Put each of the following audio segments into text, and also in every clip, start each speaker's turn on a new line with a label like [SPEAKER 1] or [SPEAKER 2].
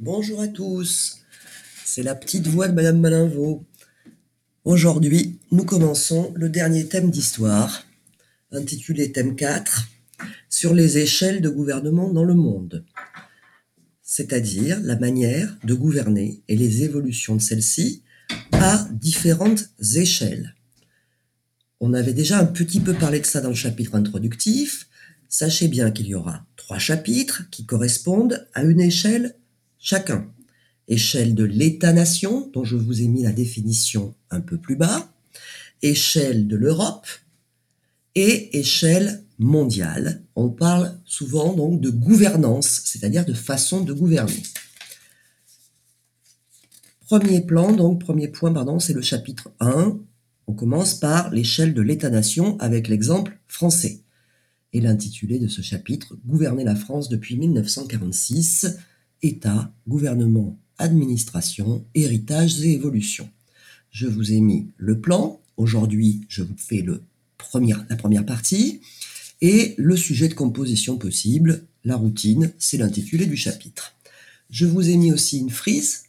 [SPEAKER 1] Bonjour à tous, c'est la petite voix de Madame Malinvaux. Aujourd'hui, nous commençons le dernier thème d'histoire, intitulé thème 4, sur les échelles de gouvernement dans le monde, c'est-à-dire la manière de gouverner et les évolutions de celle-ci à différentes échelles. On avait déjà un petit peu parlé de ça dans le chapitre introductif. Sachez bien qu'il y aura trois chapitres qui correspondent à une échelle chacun. Échelle de l'État-nation, dont je vous ai mis la définition un peu plus bas, échelle de l'Europe et échelle mondiale. On parle souvent donc de gouvernance, c'est-à-dire de façon de gouverner. Premier plan, donc premier point, pardon, c'est le chapitre 1. On commence par l'échelle de l'État-nation avec l'exemple français. Et l'intitulé de ce chapitre, Gouverner la France depuis 1946 État, gouvernement, administration, héritage et évolution. Je vous ai mis le plan. Aujourd'hui, je vous fais le la première partie. Et le sujet de composition possible, la routine, c'est l'intitulé du chapitre. Je vous ai mis aussi une frise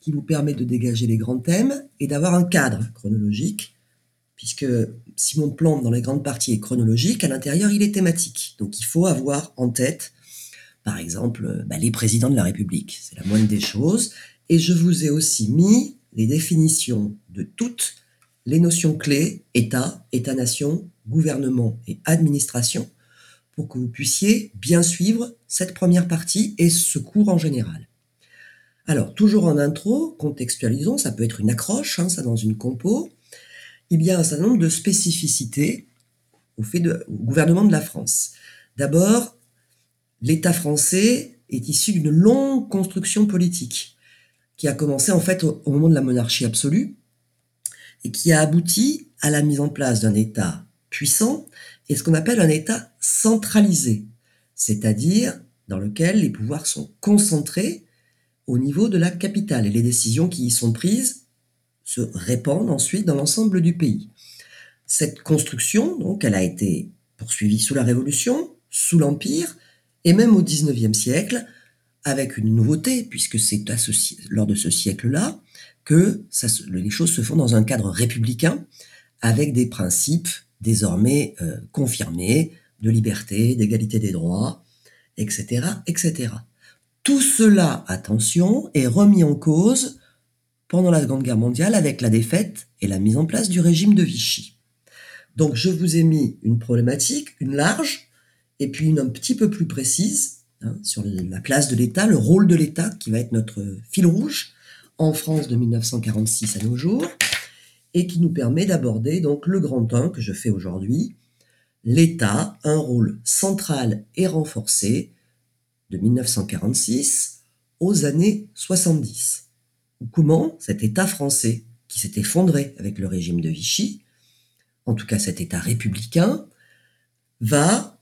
[SPEAKER 1] qui vous permet de dégager les grands thèmes et d'avoir un cadre chronologique, puisque si mon plan dans les grandes parties est chronologique, à l'intérieur il est thématique. Donc il faut avoir en tête par exemple, euh, bah, les présidents de la République, c'est la moindre des choses. Et je vous ai aussi mis les définitions de toutes les notions clés, État, État-nation, gouvernement et administration, pour que vous puissiez bien suivre cette première partie et ce cours en général. Alors, toujours en intro, contextualisons, ça peut être une accroche, hein, ça dans une compo. Il y a un certain nombre de spécificités au, fait au gouvernement de la France. D'abord, l'État français est issu d'une longue construction politique qui a commencé en fait au, moment de la monarchie absolue et qui a abouti à la mise en place d'un État puissant et ce qu'on appelle un État centralisé, c'est-à-dire dans lequel les pouvoirs sont concentrés au niveau de la capitale et les décisions qui y sont prises se répandent ensuite dans l'ensemble du pays. Cette construction, donc, elle a été poursuivie sous la Révolution, sous l'Empire, et même au XIXe siècle, avec une nouveauté, puisque c'est lors de ce siècle-là que les choses se font dans un cadre républicain, avec des principes désormais euh, confirmés de liberté, d'égalité des droits, etc., etc. Tout cela, attention, est remis en cause pendant la Seconde Guerre mondiale avec la défaite et la mise en place du régime de Vichy. Donc je vous ai mis une problématique, une large, et puis une un petit peu plus précise hein, sur la place de l'État, le rôle de l'État, qui va être notre fil rouge en France de 1946 à nos jours, et qui nous permet d'aborder donc le grand 1 que je fais aujourd'hui, l'État, un rôle central et renforcé de 1946 aux années 70. Comment cet État français, qui s'est effondré avec le régime de Vichy, en tout cas cet État républicain, va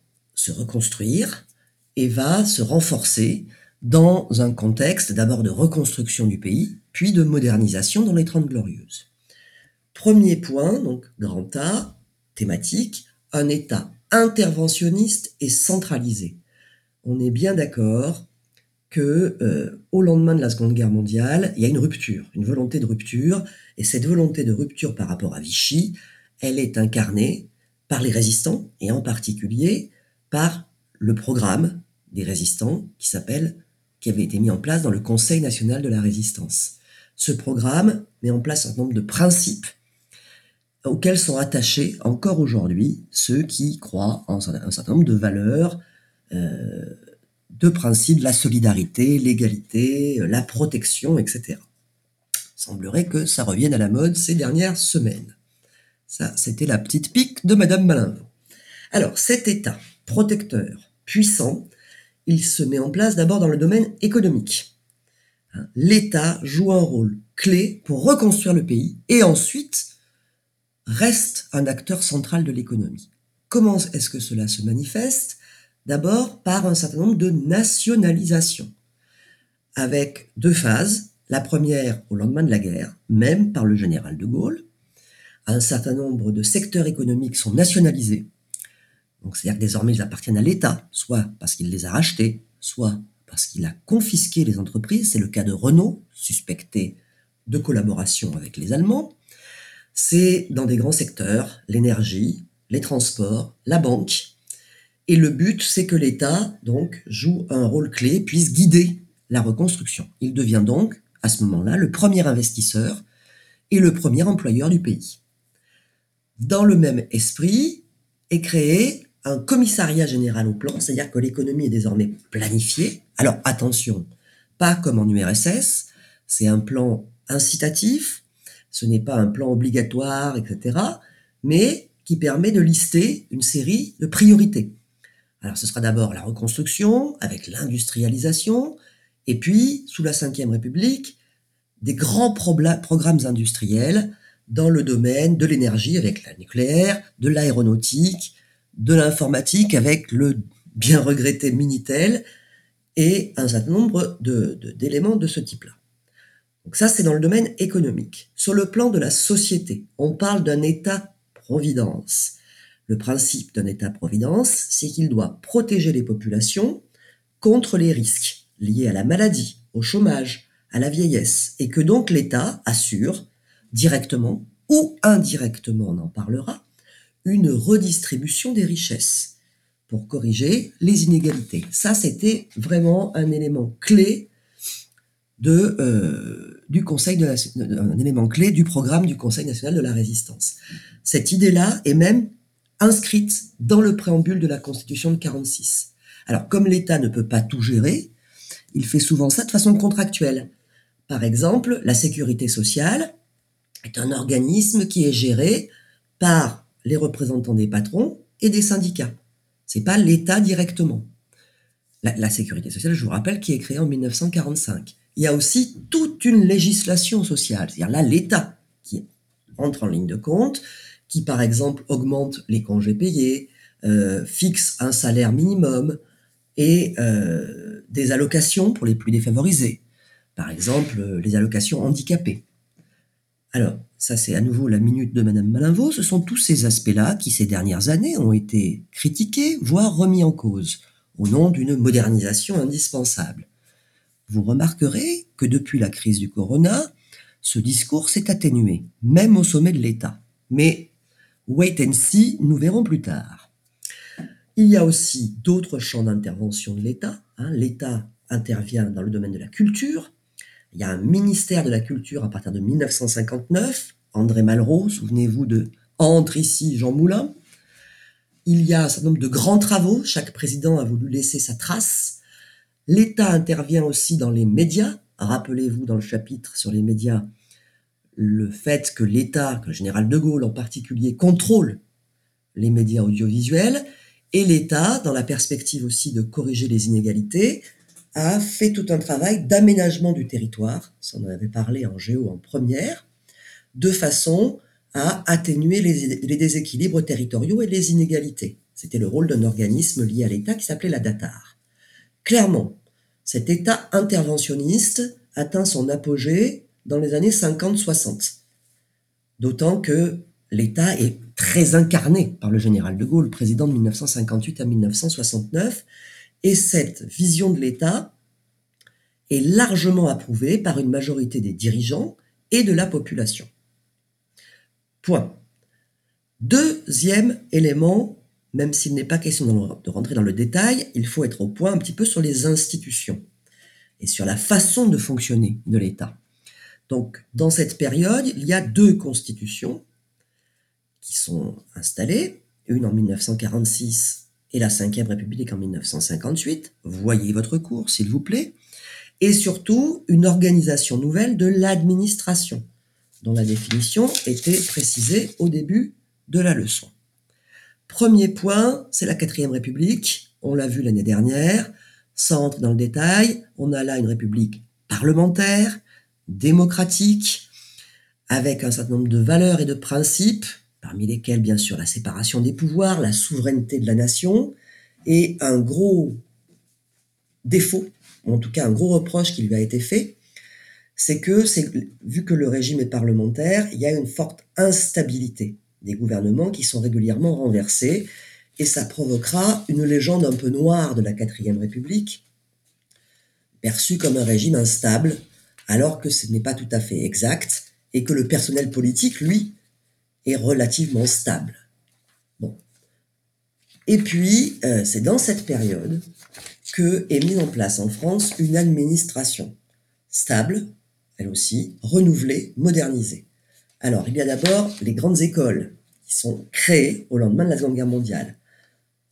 [SPEAKER 1] se reconstruire et va se renforcer dans un contexte d'abord de reconstruction du pays, puis de modernisation dans les Trente Glorieuses. Premier point, donc grand A, thématique, un État interventionniste et centralisé. On est bien d'accord que euh, au lendemain de la Seconde Guerre mondiale, il y a une rupture, une volonté de rupture, et cette volonté de rupture par rapport à Vichy, elle est incarnée par les résistants, et en particulier par le programme des résistants qui s'appelle, qui avait été mis en place dans le Conseil national de la résistance. Ce programme met en place un nombre de principes auxquels sont attachés encore aujourd'hui ceux qui croient en un certain nombre de valeurs, euh, de principes, la solidarité, l'égalité, la protection, etc. Il semblerait que ça revienne à la mode ces dernières semaines. Ça, c'était la petite pique de Madame Malinvaux. Alors, cet État, protecteur, puissant, il se met en place d'abord dans le domaine économique. Hein, L'État joue un rôle clé pour reconstruire le pays et ensuite reste un acteur central de l'économie. Comment est-ce que cela se manifeste? D'abord par un certain nombre de nationalisations, avec deux phases. La première au lendemain de la guerre, même par le général de Gaulle. Un certain nombre de secteurs économiques sont nationalisés donc c'est-à-dire que désormais ils appartiennent à l'État, soit parce qu'il les a rachetés, soit parce qu'il a confisqué les entreprises. C'est le cas de Renault, suspecté de collaboration avec les Allemands. C'est dans des grands secteurs, l'énergie, les transports, la banque. Et le but, c'est que l'État, donc, joue un rôle clé, puisse guider la reconstruction. Il devient donc, à ce moment-là, le premier investisseur et le premier employeur du pays. Dans le même esprit est créé un commissariat général au plan, c'est-à-dire que l'économie est désormais planifiée. Alors attention, pas comme en URSS, c'est un plan incitatif, ce n'est pas un plan obligatoire, etc., mais qui permet de lister une série de priorités. Alors ce sera d'abord la reconstruction avec l'industrialisation, et puis, sous la Ve République, des grands programmes industriels dans le domaine de l'énergie avec la nucléaire, de l'aéronautique, de l'informatique avec le bien regretté Minitel et un certain nombre d'éléments de, de ce type-là. Donc ça, c'est dans le domaine économique. Sur le plan de la société, on parle d'un État-providence. Le principe d'un État-providence, c'est qu'il doit protéger les populations contre les risques liés à la maladie, au chômage, à la vieillesse, et que donc l'État assure, directement ou indirectement, on en parlera, une redistribution des richesses pour corriger les inégalités. Ça, c'était vraiment un élément clé de, euh, du Conseil de un élément clé du programme du Conseil national de la résistance. Cette idée-là est même inscrite dans le préambule de la Constitution de 46. Alors, comme l'État ne peut pas tout gérer, il fait souvent ça de façon contractuelle. Par exemple, la sécurité sociale est un organisme qui est géré par les représentants des patrons et des syndicats. C'est pas l'État directement. La, sécurité sociale, je vous rappelle, qui est créée en 1945. Il y a aussi toute une législation sociale, c'est-à-dire là l'État qui entre en ligne de compte, qui par exemple augmente les congés payés, euh, fixe un salaire minimum et euh, des allocations pour les plus défavorisés. Par exemple, les allocations handicapées. Alors, ça c'est à nouveau la minute de Madame Malinvaux, ce sont tous ces aspects-là qui ces dernières années ont été critiqués, voire remis en cause, au nom d'une modernisation indispensable. Vous remarquerez que depuis la crise du corona, ce discours s'est atténué, même au sommet de l'État. Mais wait and see, nous verrons plus tard. Il y a aussi d'autres champs d'intervention de l'État. Hein. L'État intervient dans le domaine de la culture, il y a un ministère de la Culture à partir de 1959. André Malraux, souvenez-vous de Entre ici Jean Moulin. Il y a un certain nombre de grands travaux. Chaque président a voulu laisser sa trace. L'État intervient aussi dans les médias. Rappelez-vous dans le chapitre sur les médias le fait que l'État, que le général de Gaulle en particulier, contrôle les médias audiovisuels et l'État, dans la perspective aussi de corriger les inégalités, a fait tout un travail d'aménagement du territoire, ça en avait parlé en géo en première, de façon à atténuer les, déséquilibres territoriaux et les inégalités. C'était le rôle d'un organisme lié à l'État qui s'appelait la DATAR. Clairement, cet État interventionniste atteint son apogée dans les années 50-60. D'autant que l'État est très incarné par le général de Gaulle, président de 1958 à 1969, et cette vision de l'État est largement approuvée par une majorité des dirigeants et de la population. Point. Deuxième élément, même s'il n'est pas question de rentrer dans le détail, il faut être au point un petit peu sur les institutions et sur la façon de fonctionner de l'État. Donc, dans cette période, il y a deux constitutions qui sont installées, une en 1946 et la Ve République en 1958. Voyez votre cours, s'il vous plaît. Et surtout, une organisation nouvelle de l'administration, dont la définition était précisée au début de la leçon. Premier point, c'est la Quatrième République. On l'a vu l'année dernière. Sans entrer dans le détail, on a là une république parlementaire, démocratique, avec un certain nombre de valeurs et de principes parmi lesquels bien sûr la séparation des pouvoirs, la souveraineté de la nation, et un gros défaut, ou en tout cas un gros reproche qui lui a été fait, c'est que, vu que le régime est parlementaire, il y a une forte instabilité des gouvernements qui sont régulièrement renversés, et ça provoquera une légende un peu noire de la quatrième République, perçu comme un régime instable, alors que ce n'est pas tout à fait exact, et que le personnel politique, lui, est relativement stable. Bon. Et puis, euh, c'est dans cette période que est mise en place en France une administration stable, elle aussi, renouvelée, modernisée. Alors, il y a d'abord les grandes écoles qui sont créées au lendemain de la Seconde Guerre mondiale.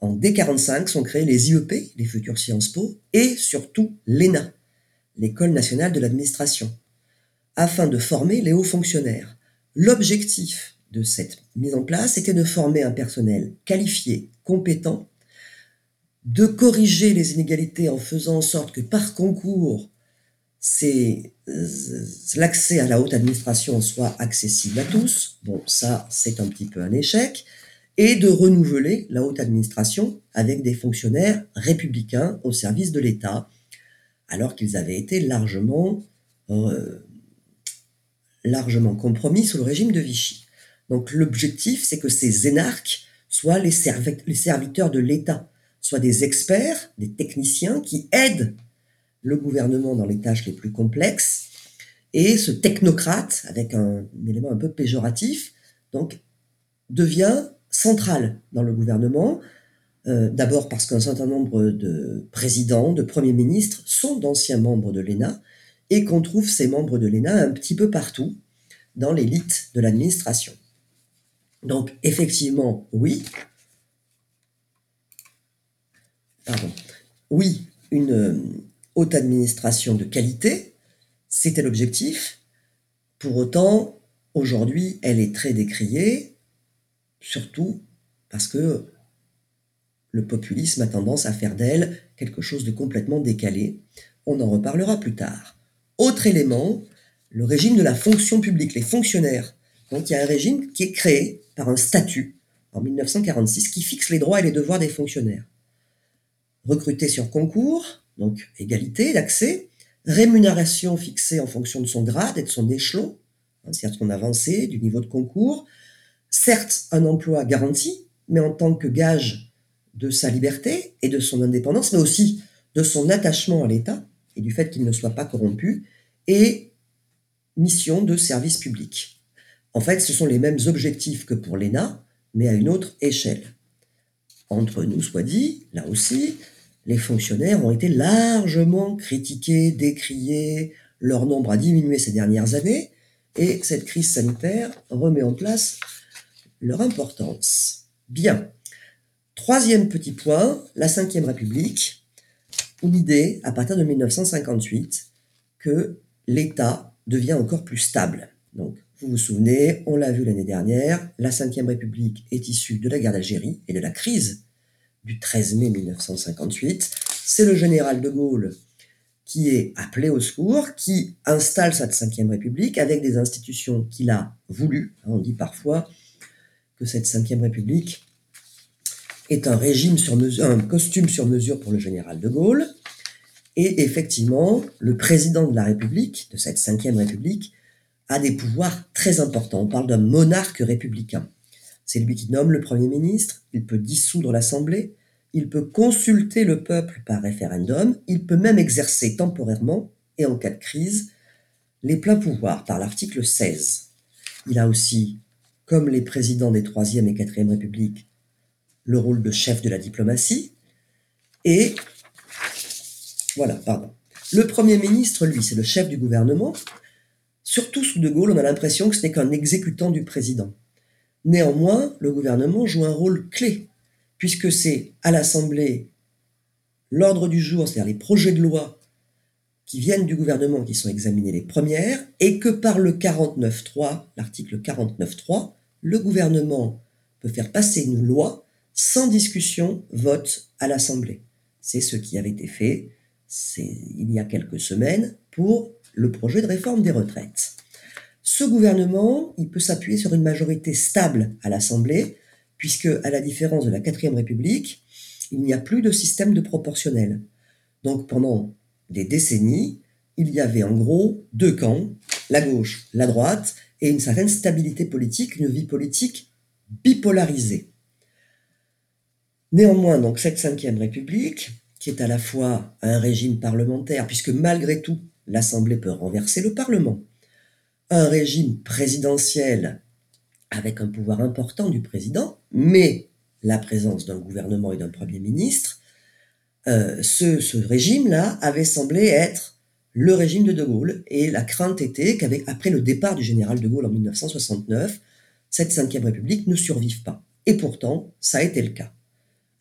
[SPEAKER 1] En D45 sont créés les IEP, les futurs Sciences Po, et surtout l'ENA, l'École nationale de l'administration, afin de former les hauts fonctionnaires. L'objectif de cette mise en place était de former un personnel qualifié, compétent, de corriger les inégalités en faisant en sorte que par concours, c'est l'accès à la haute administration soit accessible à tous. Bon, ça, c'est un petit peu un échec. Et de renouveler la haute administration avec des fonctionnaires républicains au service de l'État, alors qu'ils avaient été largement, euh, largement compromis sous le régime de Vichy. Donc l'objectif, c'est que ces énarques soient les, serviteurs de l'État, soient des experts, des techniciens qui aident le gouvernement dans les tâches les plus complexes, et ce technocrate, avec un, élément un peu péjoratif, devient central dans le gouvernement, euh, d'abord parce qu'un certain nombre de présidents, de premiers ministres sont d'anciens membres de l'ENA, et qu'on trouve ces membres de l'ENA un petit peu partout dans l'élite de l'administration. Donc effectivement, oui, pardon, oui, une, haute administration de qualité, c'était l'objectif. Pour autant, aujourd'hui, elle est très décriée, surtout parce que le populisme a tendance à faire d'elle quelque chose de complètement décalé. On en reparlera plus tard. Autre élément, le régime de la fonction publique, les fonctionnaires. Donc il y a un régime qui est créé par un statut en 1946 qui fixe les droits et les devoirs des fonctionnaires. Recrutés sur concours, donc égalité d'accès, rémunération fixée en fonction de son grade et de son échelon, hein, certes son avancée, du niveau de concours, certes un emploi garanti, mais en tant que gage de sa liberté et de son indépendance, mais aussi de son attachement à l'État et du fait qu'il ne soit pas corrompu, et mission de service public. En fait, ce sont les mêmes objectifs que pour l'ENA, mais à une autre échelle. Entre nous soit dit, là aussi, les fonctionnaires ont été largement critiqués, décriés, leur nombre a diminué ces dernières années, et cette crise sanitaire remet en place leur importance. Bien. Troisième petit point, la Ve République, l'idée, à partir de 1958, que l'État devient encore plus stable. Donc, vous vous souvenez, on l'a vu l'année dernière, la Ve République est issue de la guerre d'Algérie et de la crise du 13 mai 1958. C'est le général de Gaulle qui est appelé au secours, qui installe cette Ve République avec des institutions qu'il a voulu. On dit parfois que cette Ve République est un régime sur mesure, un costume sur mesure pour le général de Gaulle. Et effectivement, le président de la République, de cette Ve République, a des pouvoirs très importants. On parle d'un monarque républicain. C'est lui qui nomme le Premier ministre, il peut dissoudre l'Assemblée, il peut consulter le peuple par référendum, il peut même exercer temporairement, et en cas de crise, les pleins pouvoirs par l'article 16. Il a aussi, comme les présidents des 3e et 4e Républiques, le rôle de chef de la diplomatie. Et voilà, pardon. Le Premier ministre, lui, c'est le chef du gouvernement. Surtout sous De Gaulle, on a l'impression que ce n'est qu'un exécutant du président. Néanmoins, le gouvernement joue un rôle clé, puisque c'est à l'Assemblée l'ordre du jour, c'est-à-dire les projets de loi qui viennent du gouvernement qui sont examinés les premières, et que par le 49.3, l'article 49.3, le gouvernement peut faire passer une loi sans discussion, vote à l'Assemblée. C'est ce qui avait été fait il y a quelques semaines pour le projet de réforme des retraites. Ce gouvernement, il peut s'appuyer sur une majorité stable à l'Assemblée, puisque, à la différence de la quatrième République, il n'y a plus de système de proportionnel. Donc pendant des décennies, il y avait en gros deux camps, la gauche, la droite, et une certaine stabilité politique, une vie politique bipolarisée. Néanmoins, donc cette cinquième République, qui est à la fois un régime parlementaire, puisque malgré tout, l'Assemblée peut renverser le Parlement, un régime présidentiel avec un pouvoir important du président, mais la présence d'un gouvernement et d'un Premier ministre, euh, ce, régime-là avait semblé être le régime de De Gaulle, et la crainte était qu'après le départ du général De Gaulle en 1969, cette Ve République ne survive pas. Et pourtant, ça a été le cas.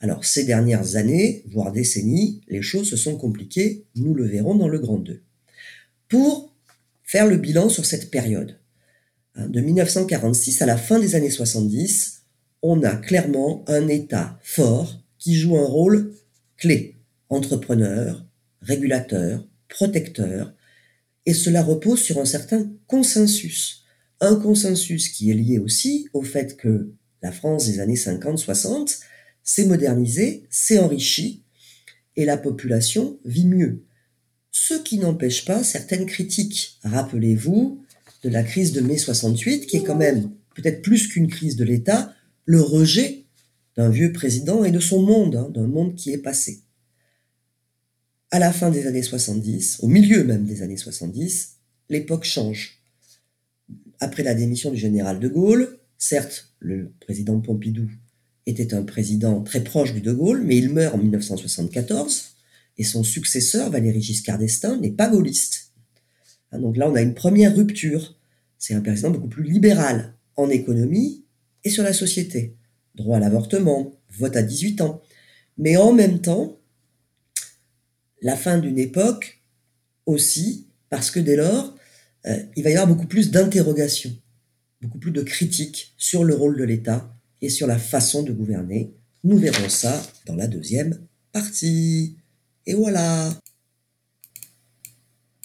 [SPEAKER 1] Alors, ces dernières années, voire décennies, les choses se sont compliquées, nous le verrons dans le Grand 2. Pour faire le bilan sur cette période, hein, de 1946 à la fin des années 70, on a clairement un État fort qui joue un rôle clé, entrepreneur, régulateur, protecteur, et cela repose sur un certain consensus. Un consensus qui est lié aussi au fait que la France des années 50-60 s'est modernisée, s'est enrichie, et la population vit mieux. Ce qui n'empêche pas certaines critiques. Rappelez-vous de la crise de mai 68, qui est quand même peut-être plus qu'une crise de l'État, le rejet d'un vieux président et de son monde, hein, d'un monde qui est passé. À la fin des années 70, au milieu même des années 70, l'époque change. Après la démission du général de Gaulle, certes, le président Pompidou était un président très proche du de Gaulle, mais il meurt en 1974 et son successeur, Valéry Giscard d'Estaing, n'est pas gaulliste. Hein, donc là, on a une première rupture. C'est un président beaucoup plus libéral en économie et sur la société. Droit à l'avortement, vote à 18 ans. Mais en même temps, la fin d'une époque aussi, parce que dès lors, euh, il va y avoir beaucoup plus d'interrogations, beaucoup plus de critiques sur le rôle de l'État et sur la façon de gouverner. Nous verrons ça dans la deuxième partie. Et voilà